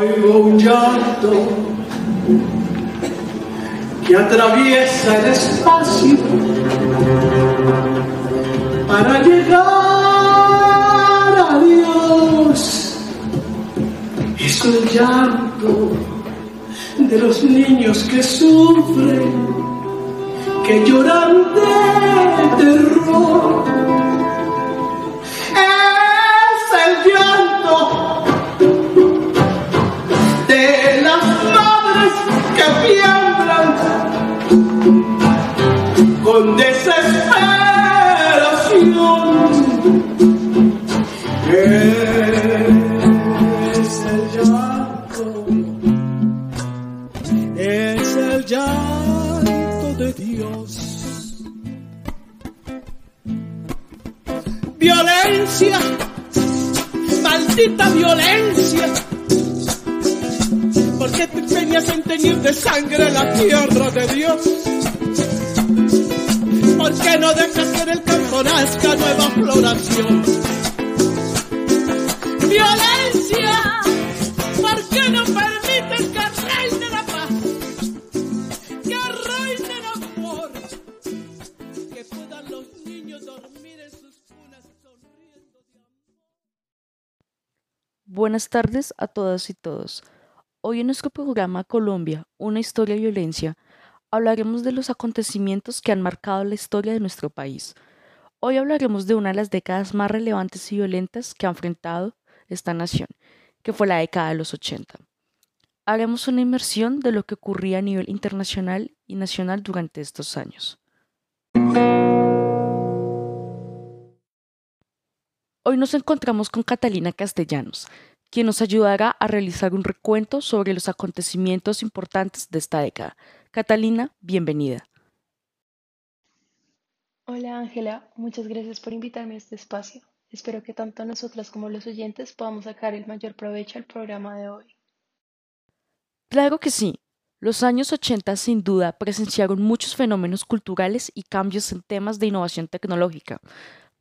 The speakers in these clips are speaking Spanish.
Oigo un llanto que atraviesa el espacio para llegar a Dios. Es el llanto de los niños que sufren, que lloran de terror. Con desesperación. Es el llanto, es el llanto de Dios. Violencia, maldita violencia. ¿Por qué te empeñas en teñir de sangre la tierra de Dios? ¿Por qué no dejas que en el campo nazca nueva floración? Violencia, ¿por qué no permites que reine la paz? Que reine el amor, que puedan los niños dormir en sus cunas sonriendo. Buenas tardes a todas y todos. Hoy en nuestro programa Colombia, una historia de violencia, hablaremos de los acontecimientos que han marcado la historia de nuestro país. Hoy hablaremos de una de las décadas más relevantes y violentas que ha enfrentado esta nación, que fue la década de los 80. Haremos una inmersión de lo que ocurría a nivel internacional y nacional durante estos años. Hoy nos encontramos con Catalina Castellanos, quien nos ayudará a realizar un recuento sobre los acontecimientos importantes de esta década. Catalina, bienvenida. Hola Ángela, muchas gracias por invitarme a este espacio. Espero que tanto nosotras como los oyentes podamos sacar el mayor provecho al programa de hoy. Claro que sí. Los años 80 sin duda presenciaron muchos fenómenos culturales y cambios en temas de innovación tecnológica,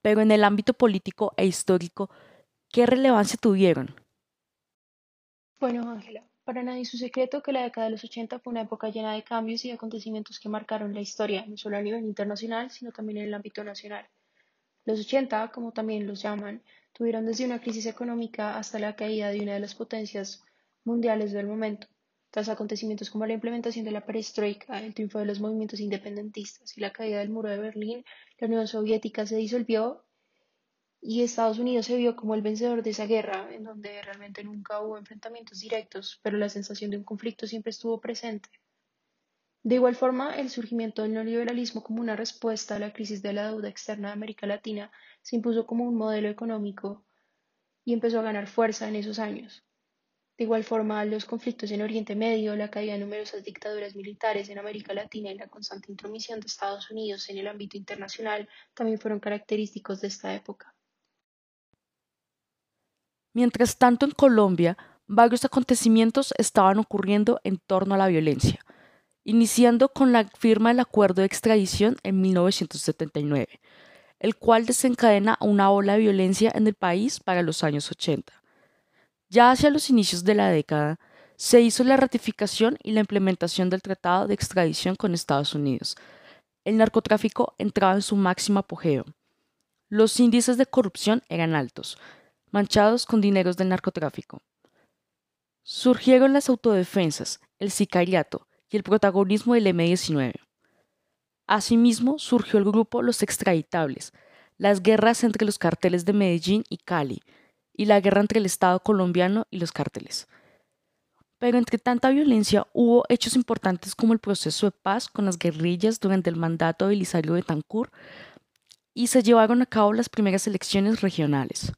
pero en el ámbito político e histórico, ¿qué relevancia tuvieron? Bueno, Ángela, para nadie es un secreto que la década de los 80 fue una época llena de cambios y acontecimientos que marcaron la historia, no solo a nivel internacional, sino también en el ámbito nacional. Los 80, como también los llaman, tuvieron desde una crisis económica hasta la caída de una de las potencias mundiales del momento. Tras acontecimientos como la implementación de la perestroika, el triunfo de los movimientos independentistas y la caída del muro de Berlín, la Unión Soviética se disolvió y Estados Unidos se vio como el vencedor de esa guerra, en donde realmente nunca hubo enfrentamientos directos, pero la sensación de un conflicto siempre estuvo presente. De igual forma, el surgimiento del neoliberalismo como una respuesta a la crisis de la deuda externa de América Latina se impuso como un modelo económico y empezó a ganar fuerza en esos años. De igual forma, los conflictos en Oriente Medio, la caída de numerosas dictaduras militares en América Latina y la constante intromisión de Estados Unidos en el ámbito internacional también fueron característicos de esta época. Mientras tanto, en Colombia, varios acontecimientos estaban ocurriendo en torno a la violencia, iniciando con la firma del acuerdo de extradición en 1979, el cual desencadena una ola de violencia en el país para los años 80. Ya hacia los inicios de la década, se hizo la ratificación y la implementación del Tratado de Extradición con Estados Unidos. El narcotráfico entraba en su máximo apogeo. Los índices de corrupción eran altos, manchados con dineros del narcotráfico. Surgieron las autodefensas, el sicariato y el protagonismo del M-19. Asimismo, surgió el grupo Los Extraditables, las guerras entre los carteles de Medellín y Cali, y la guerra entre el Estado colombiano y los cárteles. Pero entre tanta violencia hubo hechos importantes como el proceso de paz con las guerrillas durante el mandato de Belisario Betancourt y se llevaron a cabo las primeras elecciones regionales.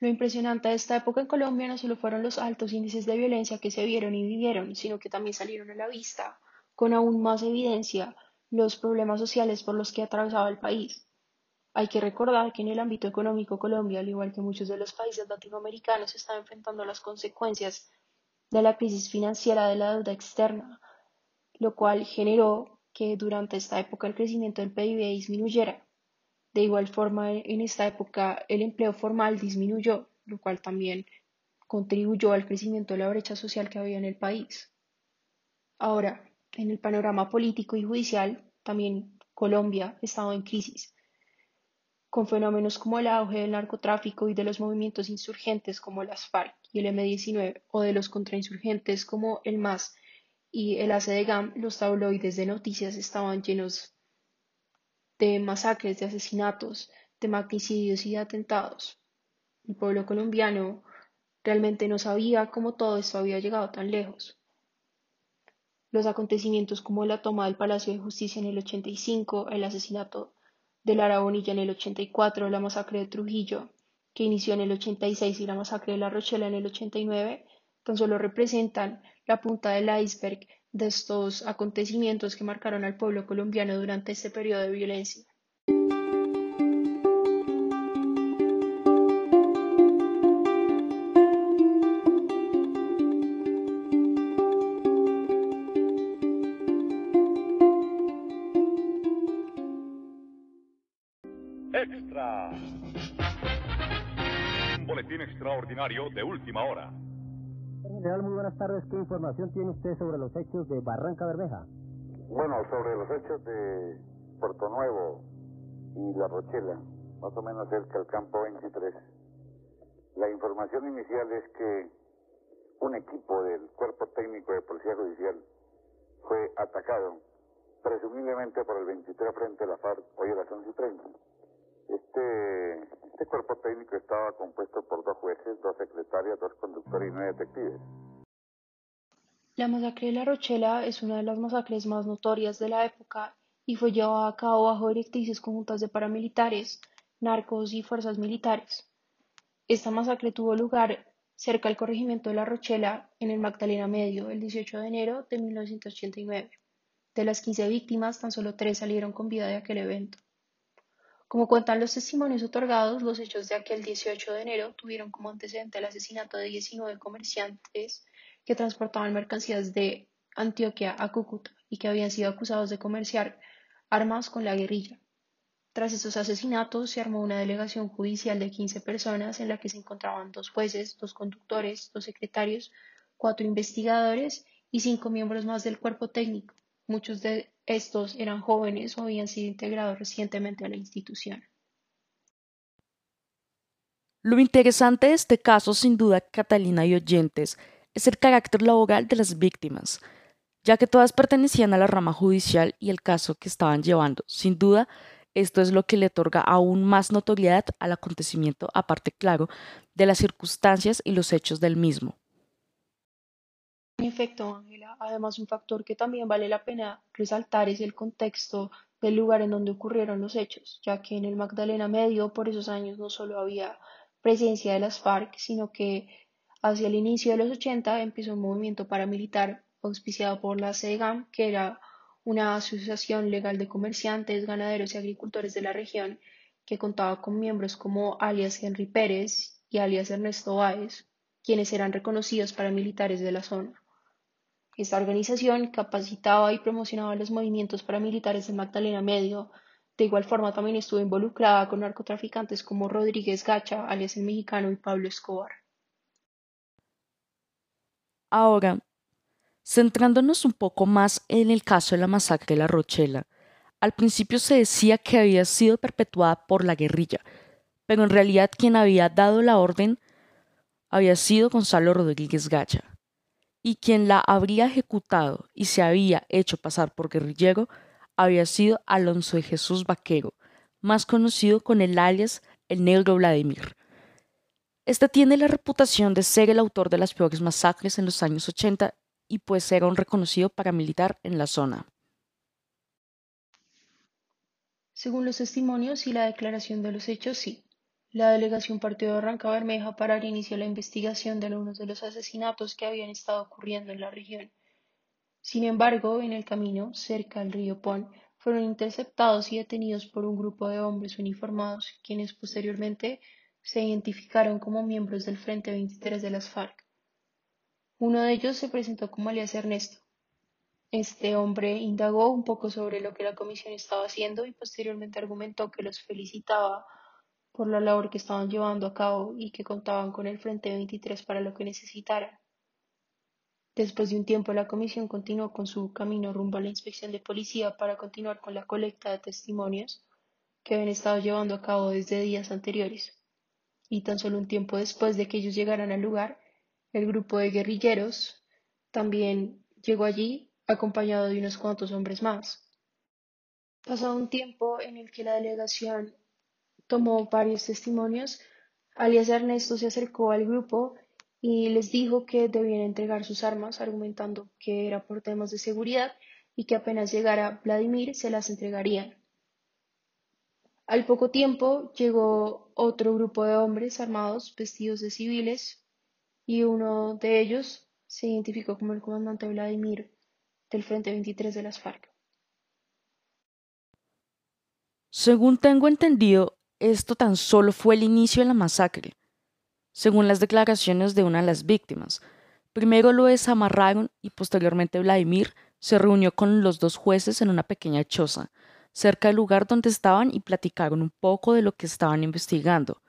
Lo impresionante de esta época en Colombia no solo fueron los altos índices de violencia que se vieron y vivieron, sino que también salieron a la vista, con aún más evidencia, los problemas sociales por los que atravesaba el país. Hay que recordar que en el ámbito económico Colombia, al igual que muchos de los países latinoamericanos, está enfrentando las consecuencias de la crisis financiera de la deuda externa, lo cual generó que durante esta época el crecimiento del PIB disminuyera. De igual forma, en esta época el empleo formal disminuyó, lo cual también contribuyó al crecimiento de la brecha social que había en el país. Ahora, en el panorama político y judicial, también Colombia estaba en crisis, con fenómenos como el auge del narcotráfico y de los movimientos insurgentes como las FARC y el M-19, o de los contrainsurgentes como el MAS y el ACDGAM, los tabloides de noticias estaban llenos de masacres, de asesinatos, de magnicidios y de atentados. El pueblo colombiano realmente no sabía cómo todo esto había llegado tan lejos. Los acontecimientos como la toma del Palacio de Justicia en el 85, el asesinato de Lara Bonilla en el 84, la masacre de Trujillo, que inició en el 86, y la masacre de La Rochela en el 89, tan solo representan la punta del iceberg de estos acontecimientos que marcaron al pueblo colombiano durante este periodo de violencia. Extra. Un boletín extraordinario de última hora. General, muy buenas tardes. ¿Qué información tiene usted sobre los hechos de Barranca Bermeja? Bueno, sobre los hechos de Puerto Nuevo y La Rochela, más o menos cerca del campo 23. La información inicial es que un equipo del Cuerpo Técnico de Policía Judicial fue atacado, presumiblemente por el 23 frente a la FARC, hoy a las 11 y 30. Este, este cuerpo técnico estaba compuesto por dos jueces, dos secretarias, dos conductores y nueve detectives. La masacre de La Rochela es una de las masacres más notorias de la época y fue llevada a cabo bajo directrices conjuntas de paramilitares, narcos y fuerzas militares. Esta masacre tuvo lugar cerca del corregimiento de La Rochela, en el Magdalena Medio, el 18 de enero de 1989. De las 15 víctimas, tan solo tres salieron con vida de aquel evento. Como cuentan los testimonios otorgados, los hechos de aquel 18 de enero tuvieron como antecedente el asesinato de 19 comerciantes que transportaban mercancías de Antioquia a Cúcuta y que habían sido acusados de comerciar armas con la guerrilla. Tras estos asesinatos se armó una delegación judicial de 15 personas en la que se encontraban dos jueces, dos conductores, dos secretarios, cuatro investigadores y cinco miembros más del cuerpo técnico. Muchos de estos eran jóvenes o habían sido integrados recientemente a la institución. Lo interesante de este caso, sin duda, Catalina y oyentes, es el carácter laboral de las víctimas, ya que todas pertenecían a la rama judicial y el caso que estaban llevando. Sin duda, esto es lo que le otorga aún más notoriedad al acontecimiento, aparte, claro, de las circunstancias y los hechos del mismo. En efecto, Ángela, además un factor que también vale la pena resaltar es el contexto del lugar en donde ocurrieron los hechos, ya que en el Magdalena Medio por esos años no solo había presencia de las FARC, sino que hacia el inicio de los 80 empezó un movimiento paramilitar auspiciado por la CEGAM, que era una asociación legal de comerciantes, ganaderos y agricultores de la región, que contaba con miembros como alias Henry Pérez y alias Ernesto Báez, quienes eran reconocidos paramilitares de la zona. Esta organización capacitaba y promocionaba los movimientos paramilitares de Magdalena Medio. De igual forma también estuvo involucrada con narcotraficantes como Rodríguez Gacha, alias el mexicano, y Pablo Escobar. Ahora, centrándonos un poco más en el caso de la masacre de La Rochela, al principio se decía que había sido perpetuada por la guerrilla, pero en realidad quien había dado la orden había sido Gonzalo Rodríguez Gacha, y quien la habría ejecutado y se había hecho pasar por guerrillero había sido Alonso de Jesús Vaquero, más conocido con el alias el Negro Vladimir. Este tiene la reputación de ser el autor de las peores masacres en los años 80 y pues era un reconocido paramilitar en la zona. Según los testimonios y la declaración de los hechos, sí. La delegación partió de Barranca Bermeja para iniciar la investigación de algunos de los asesinatos que habían estado ocurriendo en la región. Sin embargo, en el camino, cerca del río Pon, fueron interceptados y detenidos por un grupo de hombres uniformados, quienes posteriormente se identificaron como miembros del Frente 23 de las FARC. Uno de ellos se presentó como alias Ernesto. Este hombre indagó un poco sobre lo que la comisión estaba haciendo y posteriormente argumentó que los felicitaba por la labor que estaban llevando a cabo y que contaban con el Frente 23 para lo que necesitaran. Después de un tiempo, la comisión continuó con su camino rumbo a la inspección de policía para continuar con la colecta de testimonios que habían estado llevando a cabo desde días anteriores. Y tan solo un tiempo después de que ellos llegaran al lugar, el grupo de guerrilleros también llegó allí acompañado de unos cuantos hombres más. Pasado un tiempo en el que la delegación tomó varios testimonios, alias Ernesto se acercó al grupo y les dijo que debían entregar sus armas, argumentando que era por temas de seguridad y que apenas llegara Vladimir se las entregarían. Al poco tiempo llegó otro grupo de hombres armados vestidos de civiles y uno de ellos se identificó como el comandante Vladimir del Frente 23 de las FARC. Según tengo entendido, esto tan solo fue el inicio de la masacre. Según las declaraciones de una de las víctimas, primero lo desamarraron y posteriormente Vladimir se reunió con los dos jueces en una pequeña choza, cerca del lugar donde estaban y platicaron un poco de lo que estaban investigando.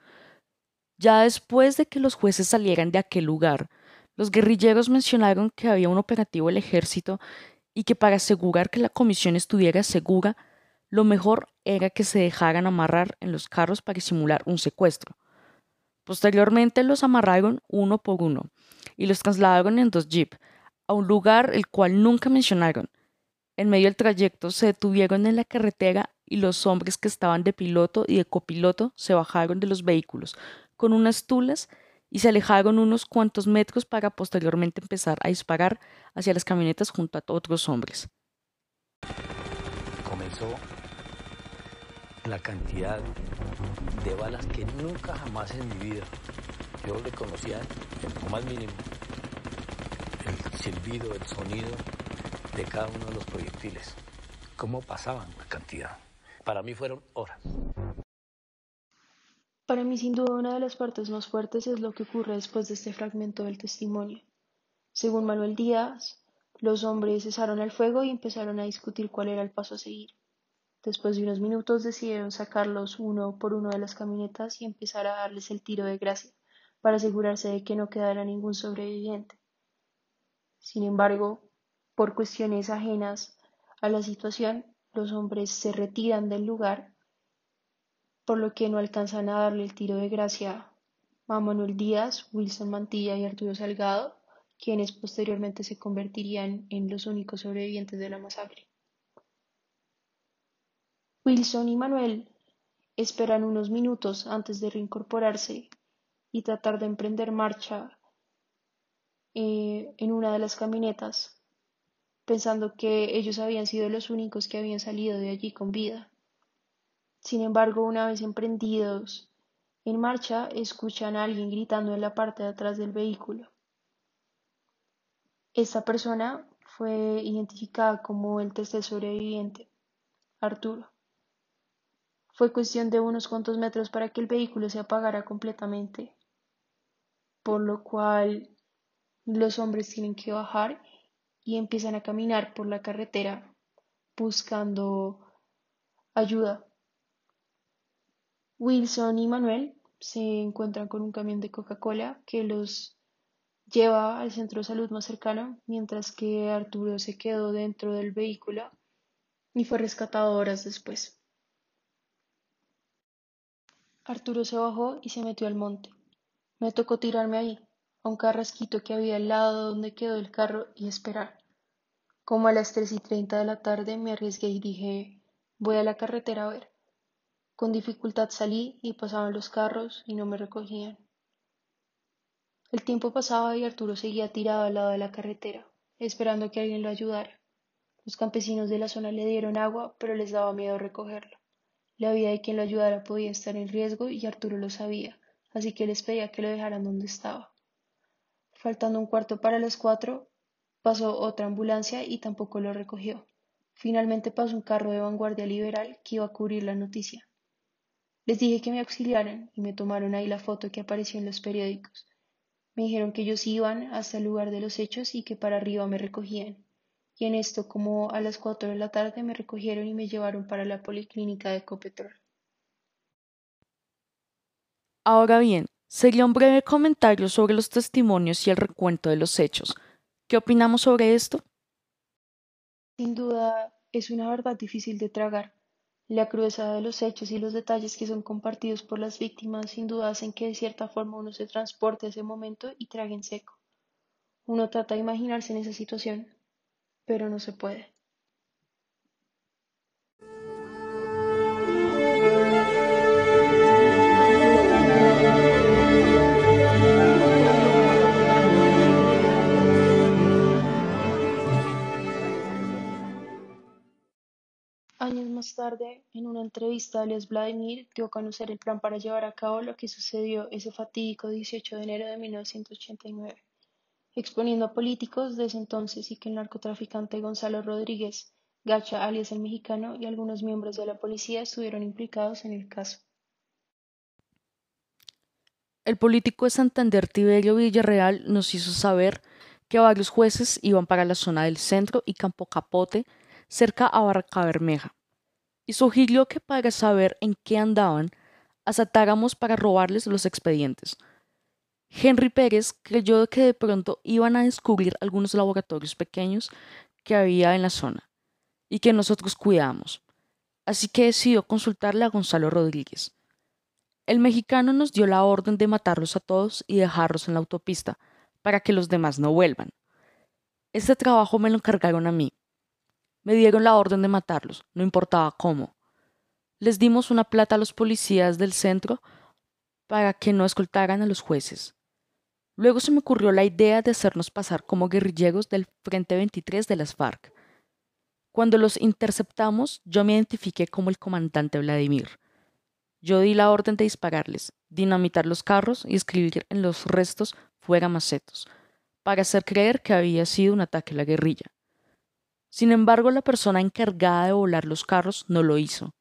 Ya después de que los jueces salieran de aquel lugar, los guerrilleros mencionaron que había un operativo del ejército y que para asegurar que la comisión estuviera segura, lo mejor era que se dejaran amarrar en los carros para simular un secuestro. Posteriormente los amarraron uno por uno y los trasladaron en dos jeeps a un lugar el cual nunca mencionaron, en medio del trayecto se detuvieron en la carretera y los hombres que estaban de piloto y de copiloto se bajaron de los vehículos con unas tulas y se alejaron unos cuantos metros para posteriormente empezar a disparar hacia las camionetas junto a otros hombres. Comenzó la cantidad de balas que nunca jamás en mi vida yo le conocía en más mínimo. El silbido, el sonido de cada uno de los proyectiles. ¿Cómo pasaban la cantidad? Para mí fueron horas. Para mí, sin duda, una de las partes más fuertes es lo que ocurre después de este fragmento del testimonio. Según Manuel Díaz, los hombres cesaron el fuego y empezaron a discutir cuál era el paso a seguir. Después de unos minutos decidieron sacarlos uno por uno de las camionetas y empezar a darles el tiro de gracia para asegurarse de que no quedara ningún sobreviviente. Sin embargo, por cuestiones ajenas a la situación, los hombres se retiran del lugar, por lo que no alcanzan a darle el tiro de gracia a Manuel Díaz, Wilson Mantilla y Arturo Salgado, quienes posteriormente se convertirían en los únicos sobrevivientes de la masacre. Wilson y Manuel esperan unos minutos antes de reincorporarse y tratar de emprender marcha eh, en una de las camionetas pensando que ellos habían sido los únicos que habían salido de allí con vida. Sin embargo, una vez emprendidos en marcha, escuchan a alguien gritando en la parte de atrás del vehículo. Esta persona fue identificada como el tercer sobreviviente, Arturo. Fue cuestión de unos cuantos metros para que el vehículo se apagara completamente, por lo cual los hombres tienen que bajar y empiezan a caminar por la carretera buscando ayuda. Wilson y Manuel se encuentran con un camión de Coca-Cola que los lleva al centro de salud más cercano, mientras que Arturo se quedó dentro del vehículo y fue rescatado horas después. Arturo se bajó y se metió al monte. Me tocó tirarme ahí, a un carrasquito que había al lado donde quedó el carro y esperar. Como a las tres y treinta de la tarde me arriesgué y dije voy a la carretera a ver. Con dificultad salí y pasaban los carros y no me recogían. El tiempo pasaba y Arturo seguía tirado al lado de la carretera, esperando que alguien lo ayudara. Los campesinos de la zona le dieron agua, pero les daba miedo recogerlo. La vida de quien lo ayudara podía estar en riesgo y Arturo lo sabía, así que les pedía que lo dejaran donde estaba. Faltando un cuarto para las cuatro, pasó otra ambulancia y tampoco lo recogió. Finalmente pasó un carro de vanguardia liberal que iba a cubrir la noticia. Les dije que me auxiliaran y me tomaron ahí la foto que apareció en los periódicos. Me dijeron que ellos iban hasta el lugar de los hechos y que para arriba me recogían. Y en esto, como a las cuatro de la tarde, me recogieron y me llevaron para la policlínica de Copetrol. Ahora bien, sería un breve comentario sobre los testimonios y el recuento de los hechos. ¿Qué opinamos sobre esto? Sin duda, es una verdad difícil de tragar. La crudeza de los hechos y los detalles que son compartidos por las víctimas sin duda hacen que de cierta forma uno se transporte a ese momento y trague en seco. Uno trata de imaginarse en esa situación, pero no se puede. Años más tarde, en una entrevista, alias Vladimir dio a conocer el plan para llevar a cabo lo que sucedió ese fatídico 18 de enero de 1989, exponiendo a políticos de ese entonces y que el narcotraficante Gonzalo Rodríguez Gacha, alias el mexicano, y algunos miembros de la policía estuvieron implicados en el caso. El político de Santander Tiberio Villarreal nos hizo saber que varios jueces iban para la zona del centro y Campo Capote, cerca a Barranca Bermeja, y sugirió que para saber en qué andaban, asatáramos para robarles los expedientes. Henry Pérez creyó que de pronto iban a descubrir algunos laboratorios pequeños que había en la zona y que nosotros cuidamos, así que decidió consultarle a Gonzalo Rodríguez. El mexicano nos dio la orden de matarlos a todos y dejarlos en la autopista, para que los demás no vuelvan. Este trabajo me lo encargaron a mí, me dieron la orden de matarlos, no importaba cómo. Les dimos una plata a los policías del centro para que no escoltaran a los jueces. Luego se me ocurrió la idea de hacernos pasar como guerrilleros del Frente 23 de las FARC. Cuando los interceptamos, yo me identifiqué como el comandante Vladimir. Yo di la orden de dispararles, dinamitar los carros y escribir en los restos fuera macetos, para hacer creer que había sido un ataque a la guerrilla. Sin embargo, la persona encargada de volar los carros no lo hizo,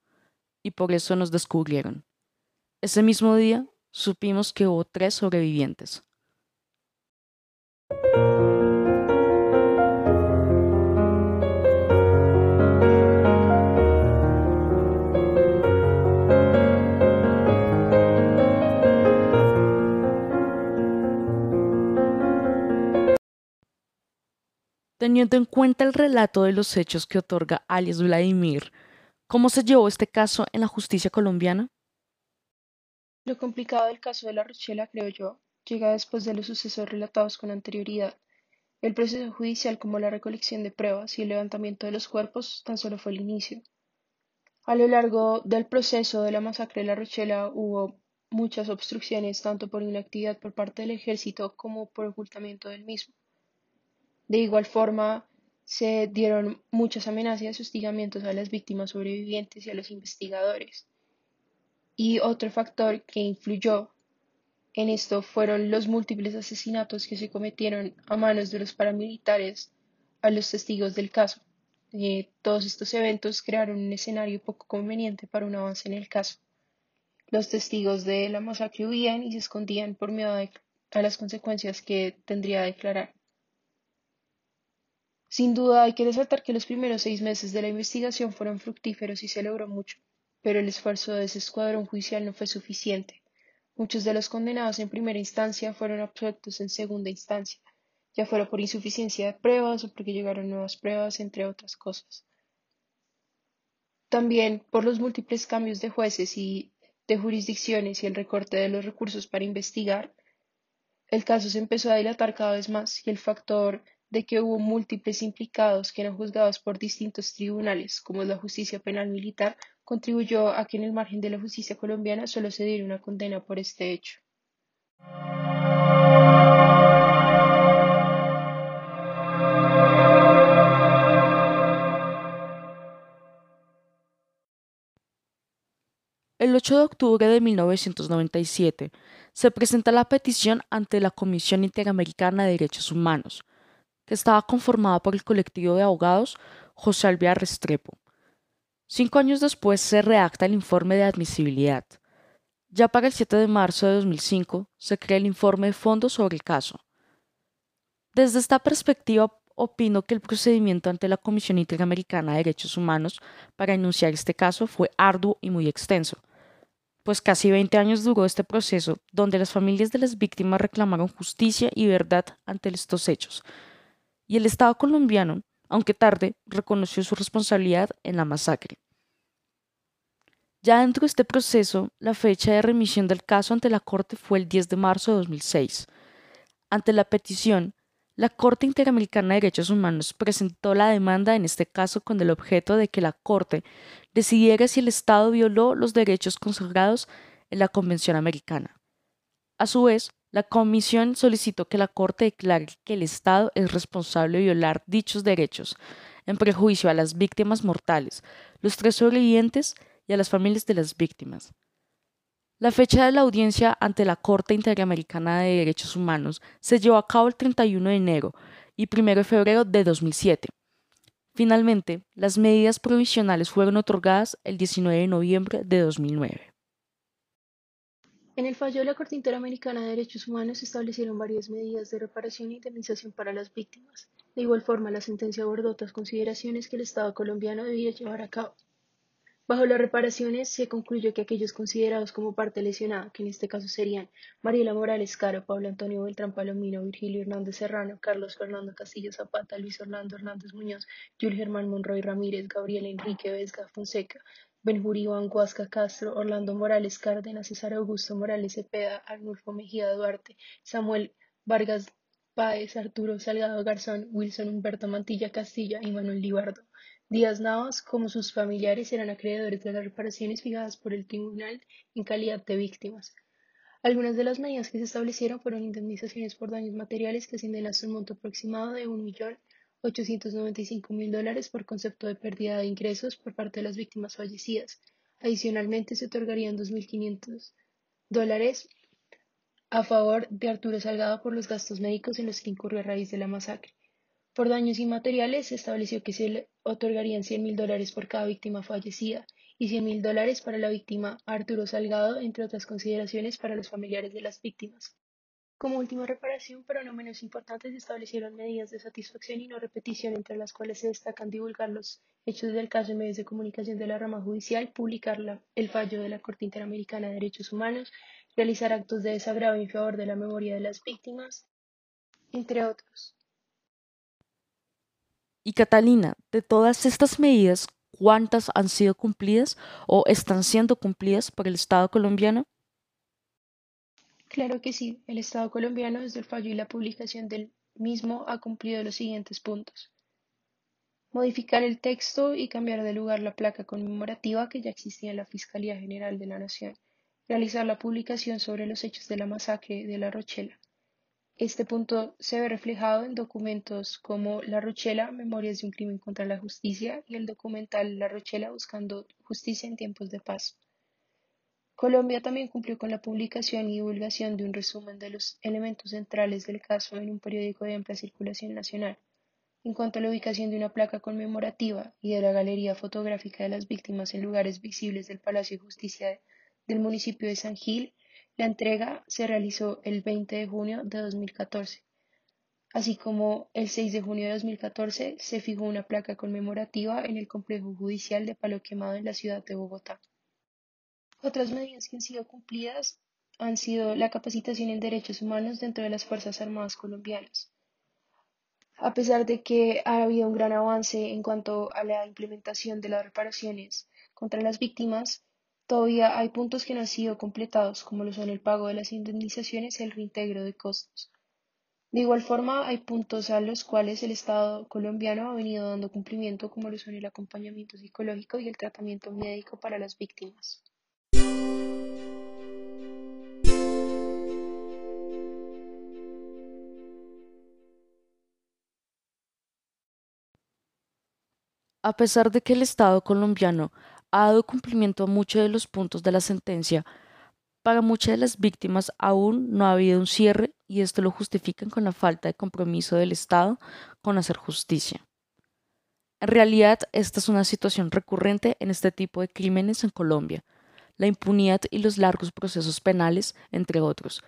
y por eso nos descubrieron. Ese mismo día supimos que hubo tres sobrevivientes. Teniendo en cuenta el relato de los hechos que otorga alias Vladimir, ¿cómo se llevó este caso en la justicia colombiana? Lo complicado del caso de la Rochela, creo yo, llega después de los sucesos relatados con anterioridad. El proceso judicial como la recolección de pruebas y el levantamiento de los cuerpos tan solo fue el inicio. A lo largo del proceso de la masacre de la Rochela hubo muchas obstrucciones tanto por inactividad por parte del ejército como por ocultamiento del mismo. De igual forma, se dieron muchas amenazas y hostigamientos a las víctimas sobrevivientes y a los investigadores. Y otro factor que influyó en esto fueron los múltiples asesinatos que se cometieron a manos de los paramilitares a los testigos del caso. Eh, todos estos eventos crearon un escenario poco conveniente para un avance en el caso. Los testigos de la masacre huían y se escondían por miedo a las consecuencias que tendría a declarar. Sin duda hay que resaltar que los primeros seis meses de la investigación fueron fructíferos y se logró mucho, pero el esfuerzo de ese escuadrón judicial no fue suficiente. Muchos de los condenados en primera instancia fueron absueltos en segunda instancia, ya fuera por insuficiencia de pruebas o porque llegaron nuevas pruebas, entre otras cosas. También por los múltiples cambios de jueces y de jurisdicciones y el recorte de los recursos para investigar, el caso se empezó a dilatar cada vez más y el factor de que hubo múltiples implicados que eran juzgados por distintos tribunales, como la justicia penal militar, contribuyó a que en el margen de la justicia colombiana solo se diera una condena por este hecho. El 8 de octubre de 1997 se presenta la petición ante la Comisión Interamericana de Derechos Humanos, que estaba conformada por el colectivo de abogados José Alvear Restrepo. Cinco años después se redacta el informe de admisibilidad. Ya para el 7 de marzo de 2005 se crea el informe de fondo sobre el caso. Desde esta perspectiva, opino que el procedimiento ante la Comisión Interamericana de Derechos Humanos para enunciar este caso fue arduo y muy extenso. pues casi 20 años duró este proceso, donde las familias de las víctimas reclamaron justicia y verdad ante estos hechos. Y el Estado colombiano, aunque tarde, reconoció su responsabilidad en la masacre. Ya dentro de este proceso, la fecha de remisión del caso ante la Corte fue el 10 de marzo de 2006. Ante la petición, la Corte Interamericana de Derechos Humanos presentó la demanda en este caso con el objeto de que la Corte decidiera si el Estado violó los derechos consagrados en la Convención Americana. A su vez, la Comisión solicitó que la Corte declare que el Estado es responsable de violar dichos derechos, en prejuicio a las víctimas mortales, los tres sobrevivientes y a las familias de las víctimas. La fecha de la audiencia ante la Corte Interamericana de Derechos Humanos se llevó a cabo el 31 de enero y 1 de febrero de 2007. Finalmente, las medidas provisionales fueron otorgadas el 19 de noviembre de 2009. En el fallo de la Corte Interamericana de Derechos Humanos se establecieron varias medidas de reparación e indemnización para las víctimas. De igual forma, la sentencia abordó otras consideraciones que el Estado colombiano debía llevar a cabo. Bajo las reparaciones se concluyó que aquellos considerados como parte lesionada, que en este caso serían Mariela Morales Caro, Pablo Antonio Beltrán Palomino, Virgilio Hernández Serrano, Carlos Fernando Castillo Zapata, Luis Orlando Hernández Muñoz, Julio Germán Monroy Ramírez, Gabriel Enrique Vesga Fonseca, Benjuri Iván Guasca Castro, Orlando Morales Cárdenas, César Augusto Morales Cepeda, Arnulfo Mejía Duarte, Samuel Vargas Páez, Arturo Salgado Garzón, Wilson Humberto Mantilla Castilla y Manuel Libardo. Díaz Navas, como sus familiares, eran acreedores de las reparaciones fijadas por el tribunal en calidad de víctimas. Algunas de las medidas que se establecieron fueron indemnizaciones por daños materiales que ascienden hasta un monto aproximado de 1.895.000 dólares por concepto de pérdida de ingresos por parte de las víctimas fallecidas. Adicionalmente, se otorgarían 2.500 dólares a favor de Arturo Salgado por los gastos médicos en los que incurrió a raíz de la masacre. Por daños inmateriales se estableció que se le otorgarían 100 mil dólares por cada víctima fallecida y 100 mil dólares para la víctima Arturo Salgado, entre otras consideraciones para los familiares de las víctimas. Como última reparación, pero no menos importante, se establecieron medidas de satisfacción y no repetición, entre las cuales se destacan divulgar los hechos del caso en medios de comunicación de la rama judicial, publicar el fallo de la Corte Interamericana de Derechos Humanos, realizar actos de desagrado en favor de la memoria de las víctimas, entre otros. Y Catalina, de todas estas medidas, ¿cuántas han sido cumplidas o están siendo cumplidas por el Estado colombiano? Claro que sí, el Estado colombiano desde el fallo y la publicación del mismo ha cumplido los siguientes puntos. Modificar el texto y cambiar de lugar la placa conmemorativa que ya existía en la Fiscalía General de la Nación. Realizar la publicación sobre los hechos de la masacre de La Rochela. Este punto se ve reflejado en documentos como La Rochela, Memorias de un crimen contra la justicia y el documental La Rochela buscando justicia en tiempos de paz. Colombia también cumplió con la publicación y divulgación de un resumen de los elementos centrales del caso en un periódico de amplia circulación nacional. En cuanto a la ubicación de una placa conmemorativa y de la galería fotográfica de las víctimas en lugares visibles del Palacio de Justicia del municipio de San Gil, la entrega se realizó el 20 de junio de 2014, así como el 6 de junio de 2014 se fijó una placa conmemorativa en el complejo judicial de Palo Quemado en la ciudad de Bogotá. Otras medidas que han sido cumplidas han sido la capacitación en derechos humanos dentro de las Fuerzas Armadas colombianas. A pesar de que ha habido un gran avance en cuanto a la implementación de las reparaciones contra las víctimas, Todavía hay puntos que no han sido completados, como lo son el pago de las indemnizaciones y el reintegro de costos. De igual forma, hay puntos a los cuales el Estado colombiano ha venido dando cumplimiento, como lo son el acompañamiento psicológico y el tratamiento médico para las víctimas. A pesar de que el Estado colombiano ha dado cumplimiento a muchos de los puntos de la sentencia, para muchas de las víctimas aún no ha habido un cierre y esto lo justifican con la falta de compromiso del Estado con hacer justicia. En realidad, esta es una situación recurrente en este tipo de crímenes en Colombia. La impunidad y los largos procesos penales, entre otros,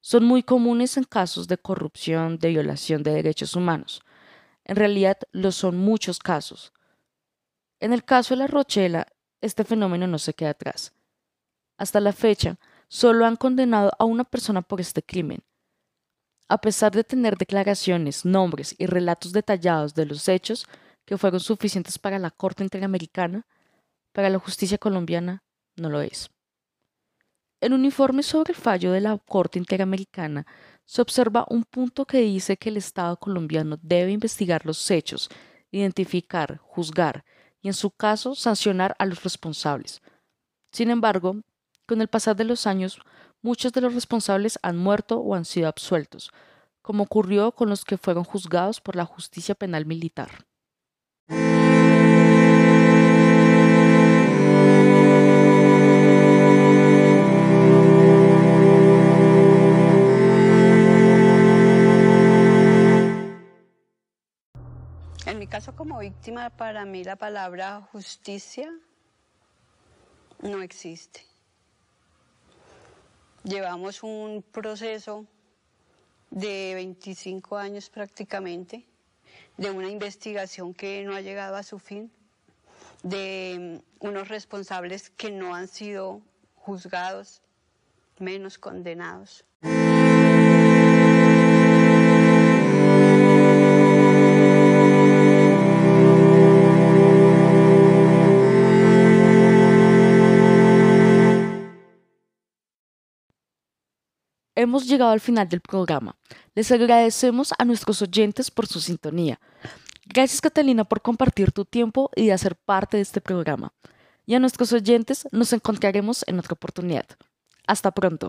son muy comunes en casos de corrupción, de violación de derechos humanos. En realidad, lo son muchos casos. En el caso de la Rochela, este fenómeno no se queda atrás. Hasta la fecha, solo han condenado a una persona por este crimen. A pesar de tener declaraciones, nombres y relatos detallados de los hechos que fueron suficientes para la Corte Interamericana, para la justicia colombiana no lo es. En un informe sobre el fallo de la Corte Interamericana se observa un punto que dice que el Estado colombiano debe investigar los hechos, identificar, juzgar y, en su caso, sancionar a los responsables. Sin embargo, con el pasar de los años, muchos de los responsables han muerto o han sido absueltos, como ocurrió con los que fueron juzgados por la justicia penal militar. Para mí la palabra justicia no existe. Llevamos un proceso de 25 años prácticamente, de una investigación que no ha llegado a su fin, de unos responsables que no han sido juzgados, menos condenados. Hemos llegado al final del programa. Les agradecemos a nuestros oyentes por su sintonía. Gracias Catalina por compartir tu tiempo y de hacer parte de este programa. Y a nuestros oyentes nos encontraremos en otra oportunidad. Hasta pronto.